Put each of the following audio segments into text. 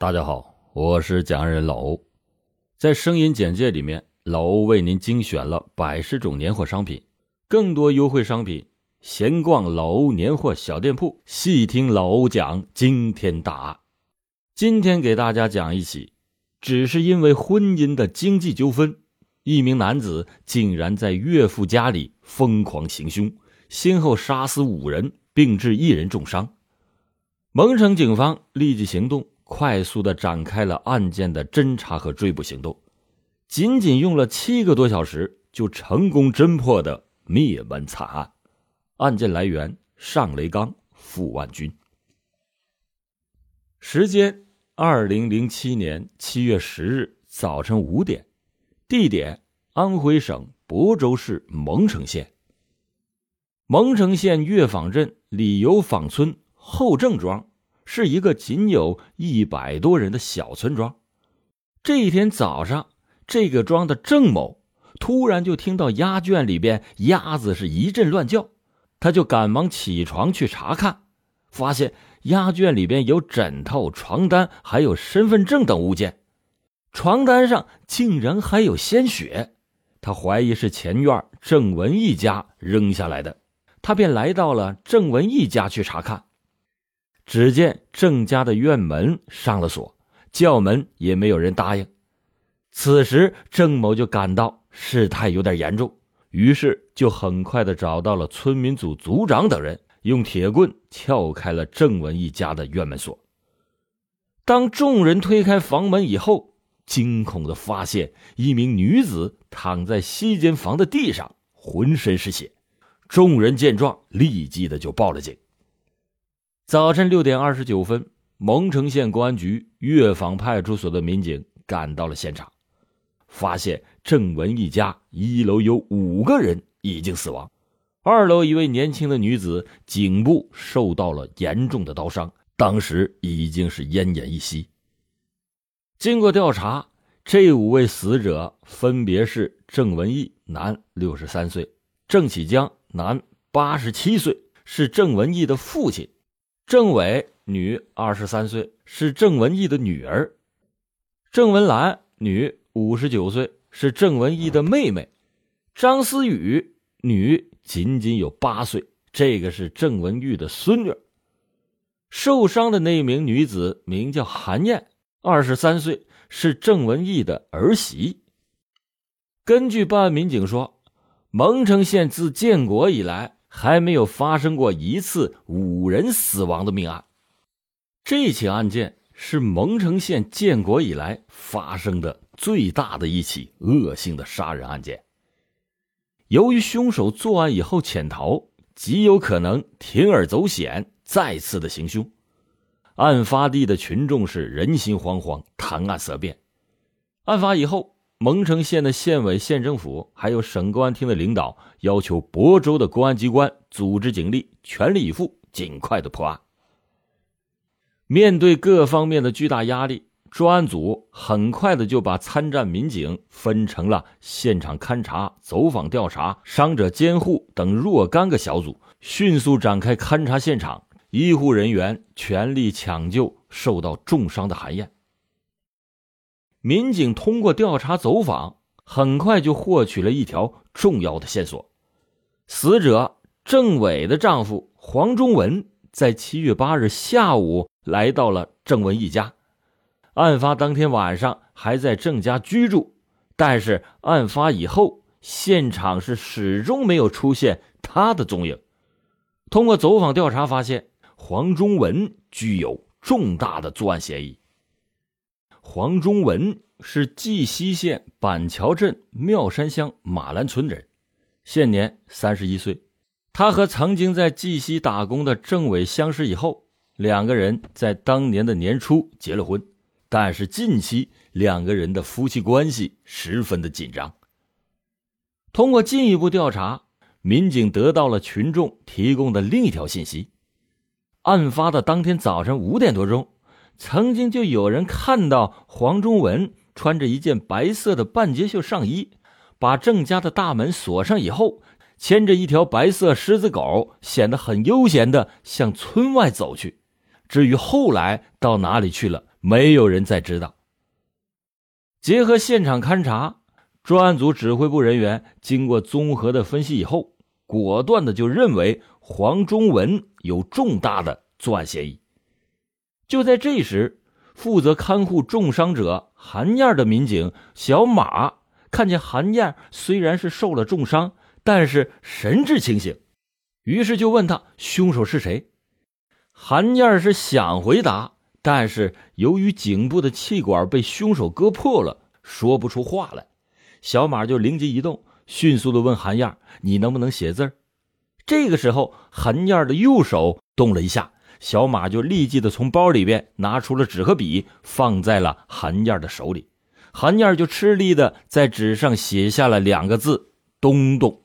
大家好，我是讲人老欧，在声音简介里面，老欧为您精选了百十种年货商品，更多优惠商品，闲逛老欧年货小店铺，细听老欧讲惊天大案。今天给大家讲一起，只是因为婚姻的经济纠纷，一名男子竟然在岳父家里疯狂行凶，先后杀死五人，并致一人重伤。蒙城警方立即行动，快速的展开了案件的侦查和追捕行动，仅仅用了七个多小时，就成功侦破的灭门惨案。案件来源：上雷刚、傅万军。时间：二零零七年七月十日早晨五点，地点：安徽省亳州市蒙城县。蒙城县乐坊镇李油坊村。后郑庄是一个仅有一百多人的小村庄。这一天早上，这个庄的郑某突然就听到鸭圈里边鸭子是一阵乱叫，他就赶忙起床去查看，发现鸭圈里边有枕头、床单，还有身份证等物件，床单上竟然还有鲜血，他怀疑是前院郑文义家扔下来的，他便来到了郑文义家去查看。只见郑家的院门上了锁，叫门也没有人答应。此时，郑某就感到事态有点严重，于是就很快的找到了村民组组长等人，用铁棍撬开了郑文一家的院门锁。当众人推开房门以后，惊恐的发现一名女子躺在西间房的地上，浑身是血。众人见状，立即的就报了警。早晨六点二十九分，蒙城县公安局岳坊派出所的民警赶到了现场，发现郑文一家一楼有五个人已经死亡，二楼一位年轻的女子颈部受到了严重的刀伤，当时已经是奄奄一息。经过调查，这五位死者分别是郑文义（男，六十三岁）、郑启江（男，八十七岁），是郑文义的父亲。郑伟，女，二十三岁，是郑文义的女儿；郑文兰，女，五十九岁，是郑文义的妹妹；张思雨，女，仅仅有八岁，这个是郑文玉的孙女。受伤的那名女子名叫韩燕，二十三岁，是郑文义的儿媳。根据办案民警说，蒙城县自建国以来。还没有发生过一次五人死亡的命案，这起案件是蒙城县建国以来发生的最大的一起恶性的杀人案件。由于凶手作案以后潜逃，极有可能铤而走险，再次的行凶。案发地的群众是人心惶惶，谈案色变。案发以后。蒙城县的县委、县政府还有省公安厅的领导要求亳州的公安机关组织警力，全力以赴，尽快的破案。面对各方面的巨大压力，专案组很快的就把参战民警分成了现场勘查、走访调查、伤者监护等若干个小组，迅速展开勘查现场，医护人员全力抢救受到重伤的韩燕。民警通过调查走访，很快就获取了一条重要的线索：死者郑伟的丈夫黄忠文在七月八日下午来到了郑文一家，案发当天晚上还在郑家居住，但是案发以后，现场是始终没有出现他的踪影。通过走访调查发现，黄忠文具有重大的作案嫌疑。黄忠文是绩溪县板桥镇庙山乡马兰村人，现年三十一岁。他和曾经在绩溪打工的郑伟相识以后，两个人在当年的年初结了婚。但是近期两个人的夫妻关系十分的紧张。通过进一步调查，民警得到了群众提供的另一条信息：案发的当天早晨五点多钟。曾经就有人看到黄忠文穿着一件白色的半截袖上衣，把郑家的大门锁上以后，牵着一条白色狮子狗，显得很悠闲的向村外走去。至于后来到哪里去了，没有人再知道。结合现场勘查，专案组指挥部人员经过综合的分析以后，果断的就认为黄忠文有重大的作案嫌疑。就在这时，负责看护重伤者韩燕的民警小马看见韩燕虽然是受了重伤，但是神志清醒，于是就问他凶手是谁。韩燕是想回答。但是由于颈部的气管被凶手割破了，说不出话来。小马就灵机一动，迅速的问韩燕：“你能不能写字？”这个时候，韩燕的右手动了一下，小马就立即的从包里边拿出了纸和笔，放在了韩燕的手里。韩燕就吃力的在纸上写下了两个字：“东东。”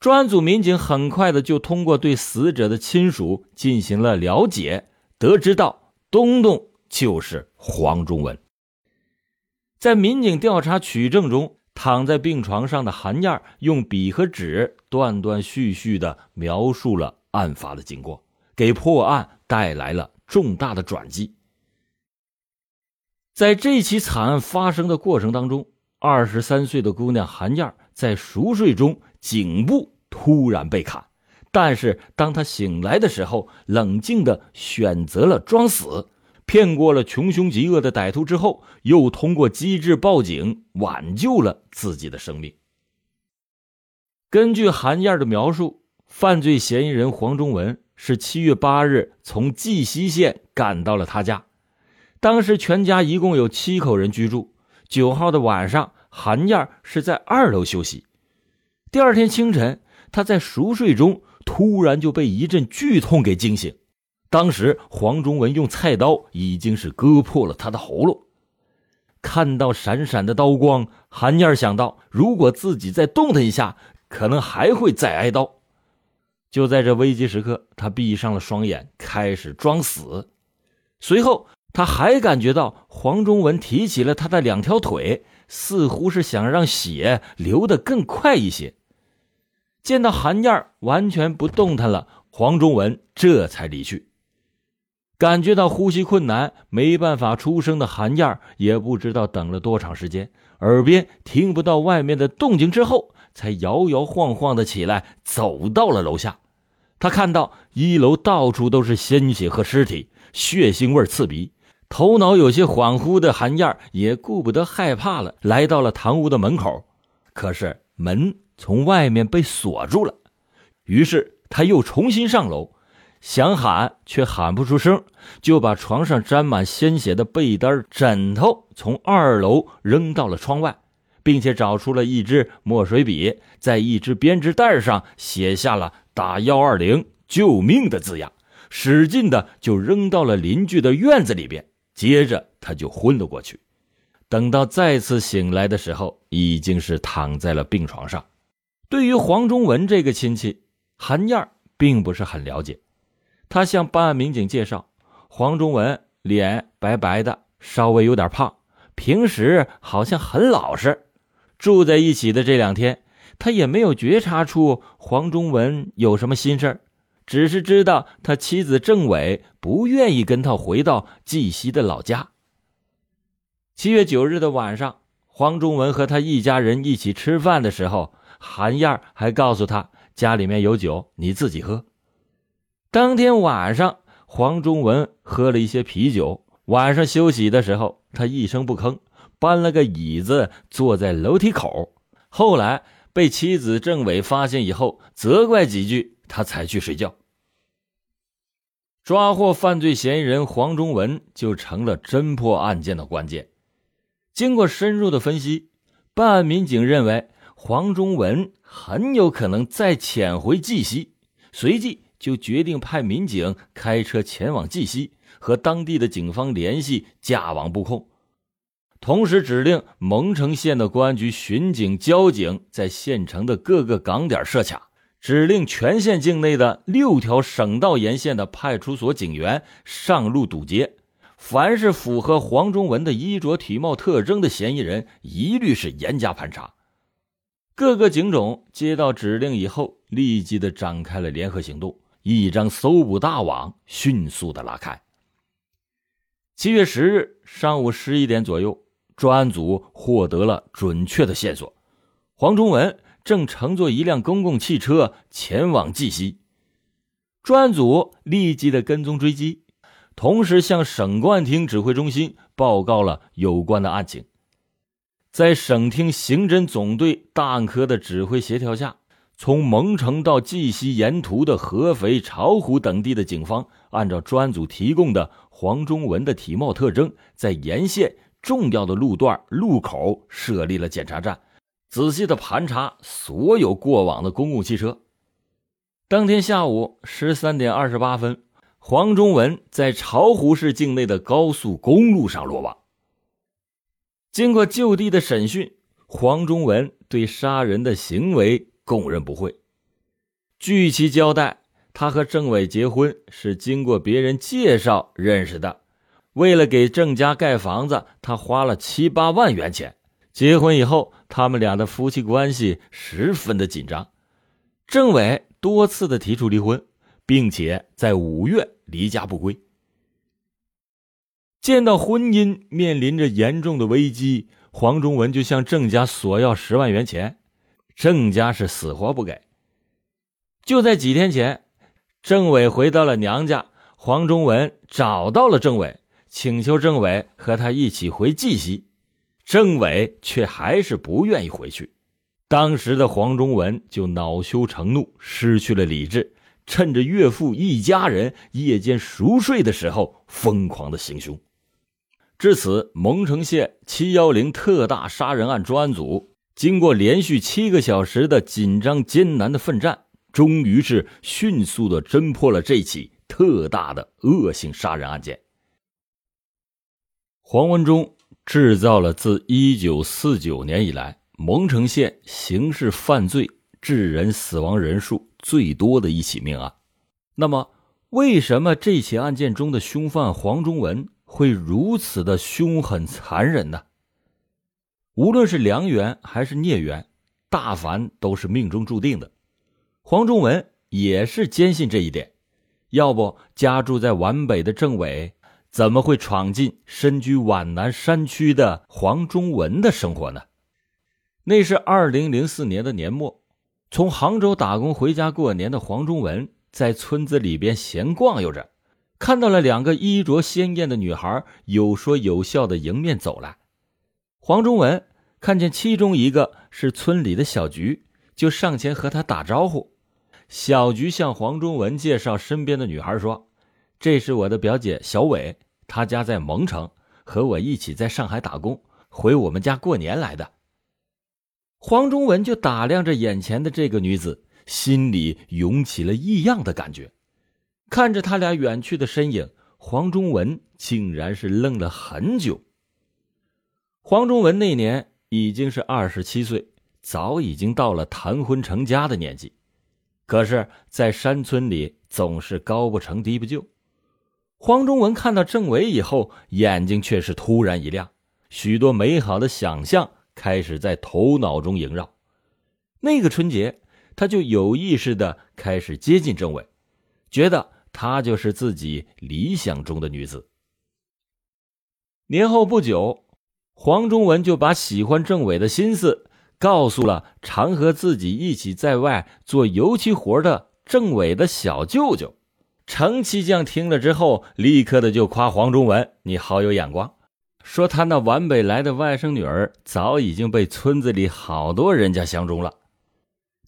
专案组民警很快的就通过对死者的亲属进行了了解。得知到东东就是黄忠文，在民警调查取证中，躺在病床上的韩燕用笔和纸断断续续的描述了案发的经过，给破案带来了重大的转机。在这起惨案发生的过程当中，二十三岁的姑娘韩燕在熟睡中颈部突然被砍。但是，当她醒来的时候，冷静的选择了装死，骗过了穷凶极恶的歹徒之后，又通过机智报警挽救了自己的生命。根据韩燕的描述，犯罪嫌疑人黄忠文是七月八日从绩溪县赶到了他家，当时全家一共有七口人居住。九号的晚上，韩燕是在二楼休息。第二天清晨，他在熟睡中。突然就被一阵剧痛给惊醒，当时黄忠文用菜刀已经是割破了他的喉咙。看到闪闪的刀光，韩燕想到，如果自己再动弹一下，可能还会再挨刀。就在这危机时刻，他闭上了双眼，开始装死。随后，他还感觉到黄忠文提起了他的两条腿，似乎是想让血流得更快一些。见到韩燕完全不动弹了，黄忠文这才离去。感觉到呼吸困难、没办法出声的韩燕也不知道等了多长时间，耳边听不到外面的动静之后，才摇摇晃晃的起来，走到了楼下。他看到一楼到处都是鲜血和尸体，血腥味刺鼻。头脑有些恍惚的韩燕也顾不得害怕了，来到了堂屋的门口。可是门。从外面被锁住了，于是他又重新上楼，想喊却喊不出声，就把床上沾满鲜血的被单、枕头从二楼扔到了窗外，并且找出了一支墨水笔，在一支编织袋上写下了“打幺二零救命”的字样，使劲的就扔到了邻居的院子里边。接着他就昏了过去。等到再次醒来的时候，已经是躺在了病床上。对于黄忠文这个亲戚，韩燕并不是很了解。他向办案民警介绍，黄忠文脸白白的，稍微有点胖，平时好像很老实。住在一起的这两天，他也没有觉察出黄忠文有什么心事只是知道他妻子郑伟不愿意跟他回到绩溪的老家。七月九日的晚上，黄忠文和他一家人一起吃饭的时候。韩燕还告诉他，家里面有酒，你自己喝。当天晚上，黄忠文喝了一些啤酒。晚上休息的时候，他一声不吭，搬了个椅子坐在楼梯口。后来被妻子郑伟发现以后，责怪几句，他才去睡觉。抓获犯罪嫌疑人黄忠文，就成了侦破案件的关键。经过深入的分析，办案民警认为。黄忠文很有可能再潜回绩溪，随即就决定派民警开车前往绩溪，和当地的警方联系，架网布控。同时指令蒙城县的公安局巡警、交警在县城的各个岗点设卡，指令全县境内的六条省道沿线的派出所警员上路堵截，凡是符合黄忠文的衣着体貌特征的嫌疑人，一律是严加盘查。各个警种接到指令以后，立即的展开了联合行动，一张搜捕大网迅速的拉开。七月十日上午十一点左右，专案组获得了准确的线索：黄忠文正乘坐一辆公共汽车前往绩溪。专案组立即的跟踪追击，同时向省公安厅指挥中心报告了有关的案情。在省厅刑侦总队大案科的指挥协调下。从蒙城到绩溪沿途的合肥、巢湖等地的警方，按照专案组提供的黄忠文的体貌特征，在沿线重要的路段路口设立了检查站，仔细的盘查所有过往的公共汽车。当天下午十三点二十八分，黄忠文在巢湖市境内的高速公路上落网。经过就地的审讯，黄忠文对杀人的行为。供认不讳。据其交代，他和郑伟结婚是经过别人介绍认识的。为了给郑家盖房子，他花了七八万元钱。结婚以后，他们俩的夫妻关系十分的紧张。郑伟多次的提出离婚，并且在五月离家不归。见到婚姻面临着严重的危机，黄忠文就向郑家索要十万元钱。郑家是死活不给。就在几天前，郑伟回到了娘家，黄忠文找到了郑伟，请求政委和他一起回绩溪，政委却还是不愿意回去。当时的黄忠文就恼羞成怒，失去了理智，趁着岳父一家人夜间熟睡的时候，疯狂的行凶。至此，蒙城县七幺零特大杀人案专案组。经过连续七个小时的紧张艰难的奋战，终于是迅速的侦破了这起特大的恶性杀人案件。黄文忠制造了自一九四九年以来蒙城县刑事犯罪致人死亡人数最多的一起命案。那么，为什么这起案件中的凶犯黄忠文会如此的凶狠残忍呢？无论是良缘还是孽缘，大凡都是命中注定的。黄忠文也是坚信这一点，要不家住在皖北的政委怎么会闯进身居皖南山区的黄忠文的生活呢？那是二零零四年的年末，从杭州打工回家过年的黄忠文在村子里边闲逛悠着，看到了两个衣着鲜艳的女孩有说有笑的迎面走来。黄忠文看见其中一个是村里的小菊，就上前和她打招呼。小菊向黄忠文介绍身边的女孩说：“这是我的表姐小伟，他家在蒙城，和我一起在上海打工，回我们家过年来的。”黄忠文就打量着眼前的这个女子，心里涌起了异样的感觉。看着他俩远去的身影，黄忠文竟然是愣了很久。黄忠文那年已经是二十七岁，早已经到了谈婚成家的年纪。可是，在山村里总是高不成低不就。黄忠文看到郑伟以后，眼睛却是突然一亮，许多美好的想象开始在头脑中萦绕。那个春节，他就有意识的开始接近郑伟，觉得她就是自己理想中的女子。年后不久。黄忠文就把喜欢郑伟的心思告诉了常和自己一起在外做油漆活的郑伟的小舅舅程七将。听了之后，立刻的就夸黄忠文：“你好有眼光。”说他那皖北来的外甥女儿早已经被村子里好多人家相中了。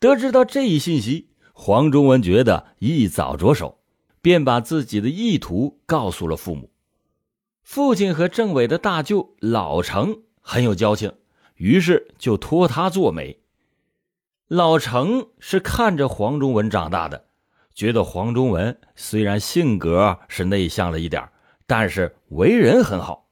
得知到这一信息，黄忠文觉得一早着手，便把自己的意图告诉了父母。父亲和郑伟的大舅老程很有交情，于是就托他做媒。老程是看着黄忠文长大的，觉得黄忠文虽然性格是内向了一点，但是为人很好，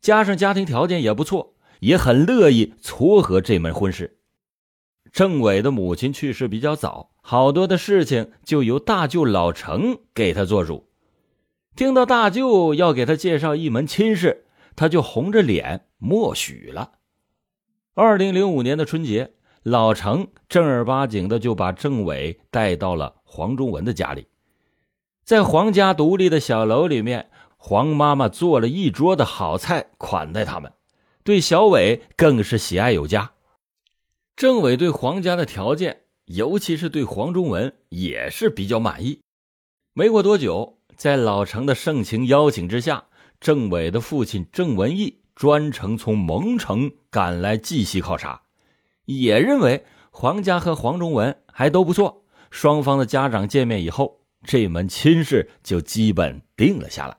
加上家庭条件也不错，也很乐意撮合这门婚事。郑伟的母亲去世比较早，好多的事情就由大舅老程给他做主。听到大舅要给他介绍一门亲事，他就红着脸默许了。二零零五年的春节，老程正儿八经的就把郑伟带到了黄忠文的家里。在黄家独立的小楼里面，黄妈妈做了一桌的好菜款待他们，对小伟更是喜爱有加。政委对黄家的条件，尤其是对黄忠文，也是比较满意。没过多久，在老程的盛情邀请之下，政委的父亲郑文义专程从蒙城赶来绩溪考察，也认为黄家和黄忠文还都不错。双方的家长见面以后，这门亲事就基本定了下来。